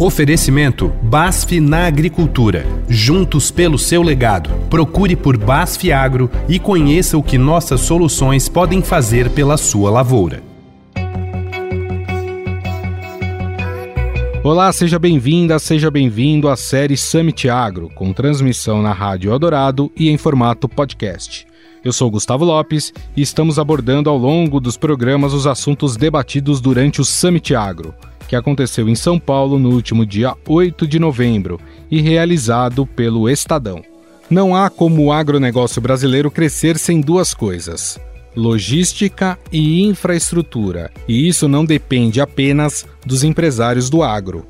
Oferecimento BASF na Agricultura. Juntos pelo seu legado. Procure por BASF Agro e conheça o que nossas soluções podem fazer pela sua lavoura. Olá, seja bem-vinda, seja bem-vindo à série Summit Agro, com transmissão na Rádio Eldorado e em formato podcast. Eu sou Gustavo Lopes e estamos abordando ao longo dos programas os assuntos debatidos durante o Summit Agro, que aconteceu em São Paulo no último dia 8 de novembro e realizado pelo Estadão. Não há como o agronegócio brasileiro crescer sem duas coisas: logística e infraestrutura, e isso não depende apenas dos empresários do agro.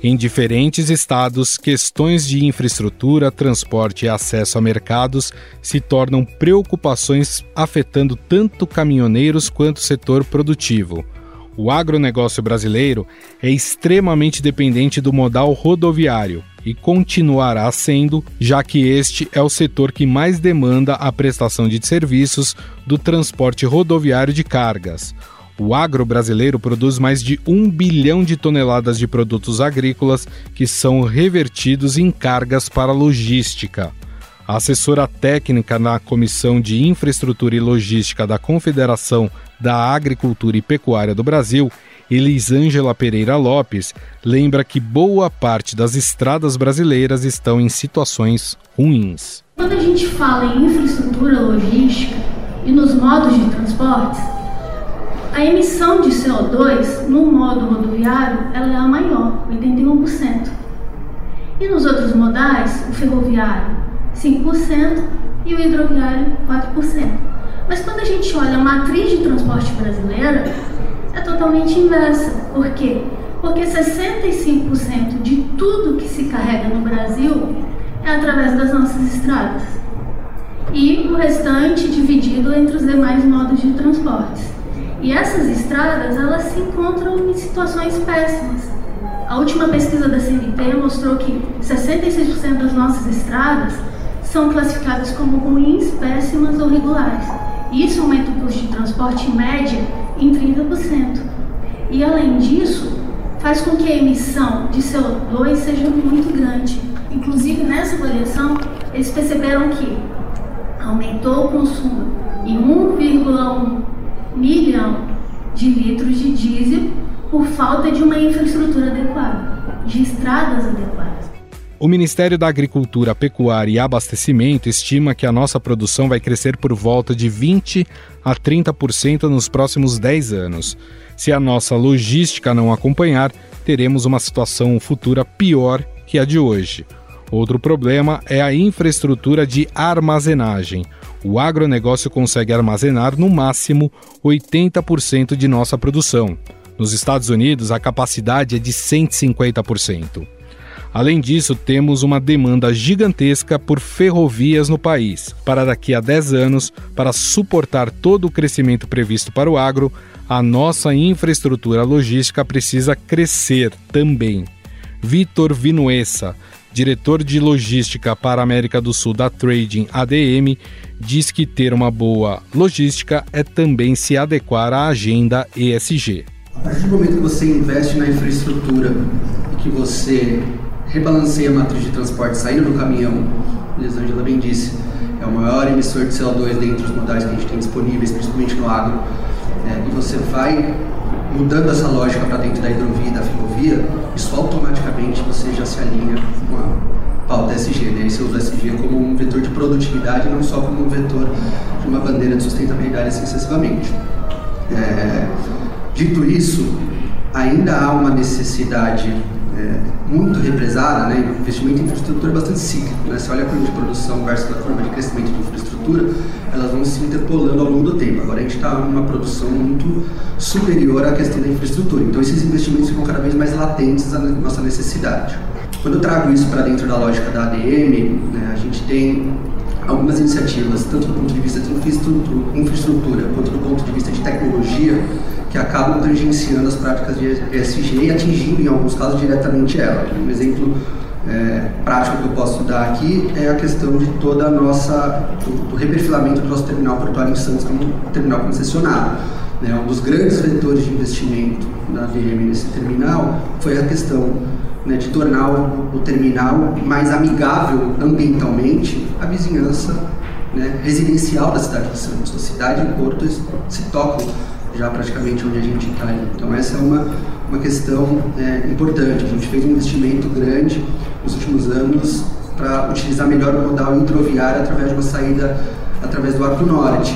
Em diferentes estados, questões de infraestrutura, transporte e acesso a mercados se tornam preocupações afetando tanto caminhoneiros quanto o setor produtivo. O agronegócio brasileiro é extremamente dependente do modal rodoviário e continuará sendo, já que este é o setor que mais demanda a prestação de serviços do transporte rodoviário de cargas. O agro brasileiro produz mais de um bilhão de toneladas de produtos agrícolas que são revertidos em cargas para logística. A assessora técnica na Comissão de Infraestrutura e Logística da Confederação da Agricultura e Pecuária do Brasil, Elisângela Pereira Lopes, lembra que boa parte das estradas brasileiras estão em situações ruins. Quando a gente fala em infraestrutura logística e nos modos de transporte, a emissão de CO2 no modo rodoviário ela é a maior, 81%. E nos outros modais, o ferroviário 5% e o hidroviário 4%. Mas quando a gente olha a matriz de transporte brasileira, é totalmente inversa. Por quê? Porque 65% de tudo que se carrega no Brasil é através das nossas estradas. E o restante dividido entre os demais modos de transporte. E essas estradas, elas se encontram em situações péssimas. A última pesquisa da CNT mostrou que 66% das nossas estradas são classificadas como ruins, péssimas ou regulares. Isso aumenta o custo de transporte média em 30%. E além disso, faz com que a emissão de CO2 seja muito grande. Inclusive, nessa avaliação, eles perceberam que aumentou o consumo em 1,1 milhão de litros de diesel por falta de uma infraestrutura adequada, de estradas adequadas. O Ministério da Agricultura, Pecuária e Abastecimento estima que a nossa produção vai crescer por volta de 20 a 30% nos próximos 10 anos. Se a nossa logística não acompanhar, teremos uma situação futura pior que a de hoje. Outro problema é a infraestrutura de armazenagem. O agronegócio consegue armazenar no máximo 80% de nossa produção. Nos Estados Unidos, a capacidade é de 150%. Além disso, temos uma demanda gigantesca por ferrovias no país. Para daqui a 10 anos, para suportar todo o crescimento previsto para o agro, a nossa infraestrutura logística precisa crescer também. Vitor Vinuessa, diretor de logística para a América do Sul da Trading ADM, diz que ter uma boa logística é também se adequar à agenda ESG. A partir do momento que você investe na infraestrutura e que você rebalanceia a matriz de transporte saindo do caminhão, Elisângela bem disse, é o maior emissor de CO2 dentre os modais que a gente tem disponíveis, principalmente no agro, é, e você vai mudando essa lógica para dentro da hidrovia e da ferrovia, isso automaticamente você já se alinha com a pauta SG, né? E você usa o SG como um vetor de produtividade, não só como um vetor de uma bandeira de sustentabilidade assim sucessivamente. É, dito isso, ainda há uma necessidade é, muito represada, né? investimento em infraestrutura é bastante cíclico. Né? Você olha a curva de produção versus a curva de crescimento de infraestrutura, elas vão se interpolando ao longo do tempo. Agora a gente está numa produção muito superior à questão da infraestrutura. Então esses investimentos ficam cada vez mais latentes à nossa necessidade. Quando eu trago isso para dentro da lógica da ADM, né, a gente tem algumas iniciativas, tanto do ponto de vista de infraestrutura quanto do ponto de vista de tecnologia, que acabam tangenciando as práticas de ESG e atingindo, em alguns casos, diretamente ela. Um exemplo é, prático que eu posso dar aqui é a questão de toda a nossa, do, do reperfilamento do nosso terminal portuário em Santos como um terminal concessionário. Né, um dos grandes vetores de investimento da VM nesse terminal foi a questão né, de tornar o, o, terminal mais amigável ambientalmente à vizinhança né, residencial da cidade de Santos. A cidade e o porto se tocam já praticamente onde a gente está. Então essa é uma, uma questão é, importante. A gente fez um investimento grande nos últimos anos para utilizar melhor o modal introviário através de uma saída através do Arco Norte.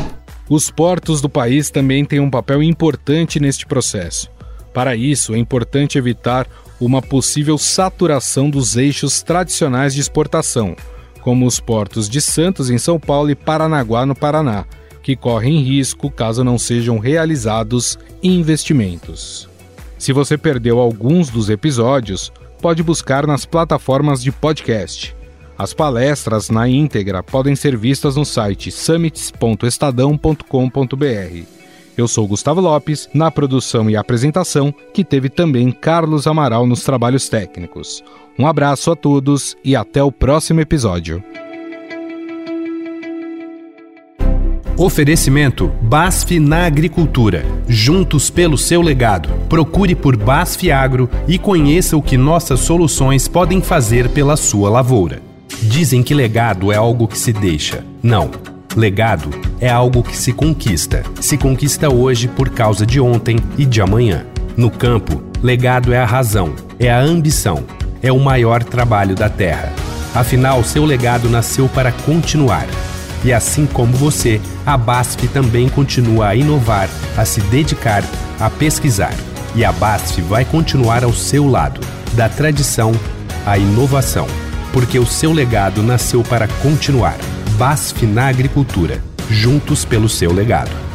Os portos do país também têm um papel importante neste processo. Para isso, é importante evitar uma possível saturação dos eixos tradicionais de exportação, como os portos de Santos, em São Paulo, e Paranaguá, no Paraná, que correm risco caso não sejam realizados investimentos. Se você perdeu alguns dos episódios, pode buscar nas plataformas de podcast. As palestras na íntegra podem ser vistas no site summits.estadão.com.br. Eu sou Gustavo Lopes, na produção e apresentação, que teve também Carlos Amaral nos trabalhos técnicos. Um abraço a todos e até o próximo episódio. Oferecimento BASF na Agricultura. Juntos pelo seu legado. Procure por BASF Agro e conheça o que nossas soluções podem fazer pela sua lavoura. Dizem que legado é algo que se deixa. Não. Legado é algo que se conquista. Se conquista hoje por causa de ontem e de amanhã. No campo, legado é a razão, é a ambição, é o maior trabalho da terra. Afinal, seu legado nasceu para continuar e assim como você, a BASF também continua a inovar, a se dedicar, a pesquisar. E a BASF vai continuar ao seu lado, da tradição à inovação, porque o seu legado nasceu para continuar. BASF na agricultura, juntos pelo seu legado.